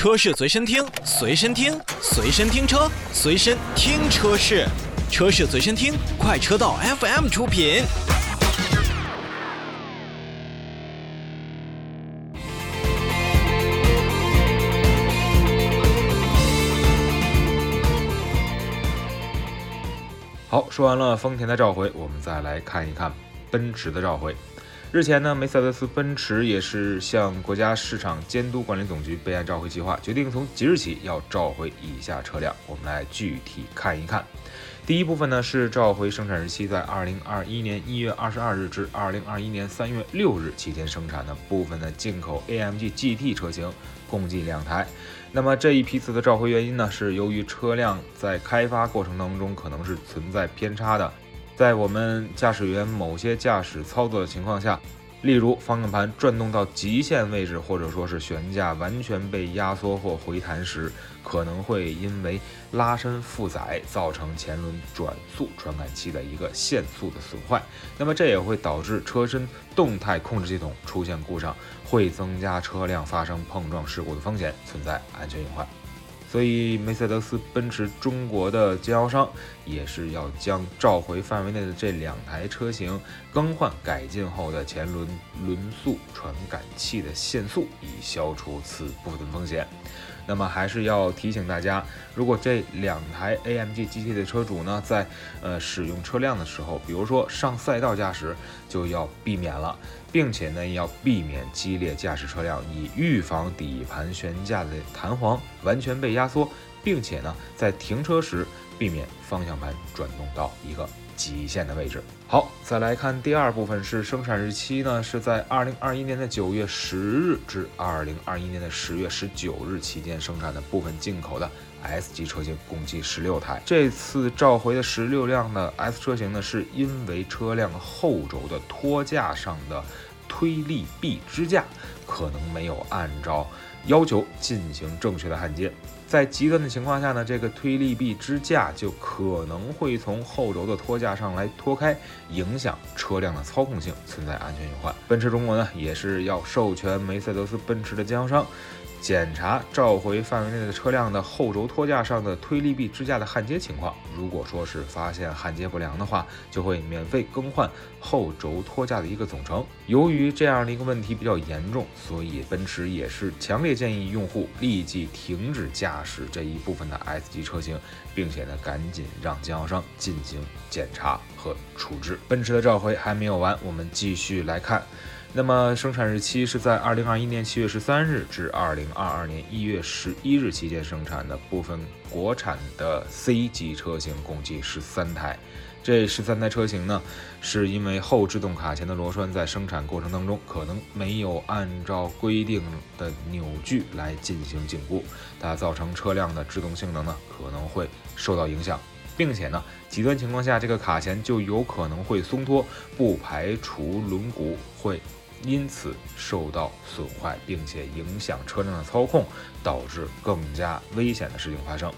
车市随身听，随身听，随身听车，随身听车市，车市随身听，快车道 FM 出品。好，说完了丰田的召回，我们再来看一看奔驰的召回。日前呢，梅赛德斯奔驰也是向国家市场监督管理总局备案召回计划，决定从即日起要召回以下车辆。我们来具体看一看。第一部分呢是召回生产日期在二零二一年一月二十二日至二零二一年三月六日期间生产的部分的进口 AMG GT 车型，共计两台。那么这一批次的召回原因呢，是由于车辆在开发过程当中可能是存在偏差的。在我们驾驶员某些驾驶操作的情况下，例如方向盘转动到极限位置，或者说是悬架完全被压缩或回弹时，可能会因为拉伸负载造成前轮转速传感器的一个限速的损坏。那么这也会导致车身动态控制系统出现故障，会增加车辆发生碰撞事故的风险，存在安全隐患。所以，梅赛德斯奔驰中国的经销商也是要将召回范围内的这两台车型更换改进后的前轮轮速传感器的限速，以消除此部分风险。那么，还是要提醒大家，如果这两台 AMG GT 的车主呢，在呃使用车辆的时候，比如说上赛道驾驶，就要避免了。并且呢，要避免激烈驾驶车辆，以预防底盘悬架的弹簧完全被压缩，并且呢，在停车时避免方向盘转动到一个极限的位置。好，再来看第二部分，是生产日期呢，是在二零二一年的九月十日至二零二一年的十月十九日期间生产的部分进口的 S 级车型，共计十六台。这次召回的十六辆的 S 车型呢，是因为车辆后轴的托架上的。推力臂支架可能没有按照要求进行正确的焊接，在极端的情况下呢，这个推力臂支架就可能会从后轴的托架上来脱开，影响车辆的操控性，存在安全隐患。奔驰中国呢，也是要授权梅赛德斯奔驰的经销商。检查召回范围内的车辆的后轴托架上的推力臂支架的焊接情况。如果说是发现焊接不良的话，就会免费更换后轴托架的一个总成。由于这样的一个问题比较严重，所以奔驰也是强烈建议用户立即停止驾驶这一部分的 S 级车型，并且呢赶紧让经销商进行检查和处置。奔驰的召回还没有完，我们继续来看。那么生产日期是在二零二一年七月十三日至二零二二年一月十一日期间生产的部分国产的 C 级车型，共计十三台。这十三台车型呢，是因为后制动卡钳的螺栓在生产过程当中可能没有按照规定的扭矩来进行紧固，它造成车辆的制动性能呢可能会受到影响，并且呢，极端情况下这个卡钳就有可能会松脱，不排除轮毂会。因此受到损坏，并且影响车辆的操控，导致更加危险的事情发生。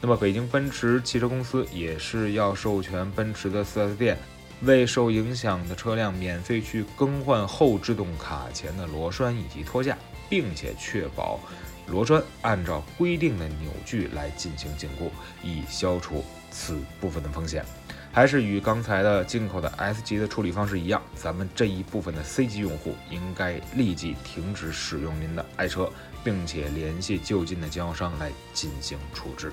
那么，北京奔驰汽车公司也是要授权奔驰的 4S 店，为受影响的车辆免费去更换后制动卡钳的螺栓以及托架，并且确保螺栓按照规定的扭矩来进行紧固，以消除此部分的风险。还是与刚才的进口的 S 级的处理方式一样，咱们这一部分的 C 级用户应该立即停止使用您的爱车，并且联系就近的经销商来进行处置。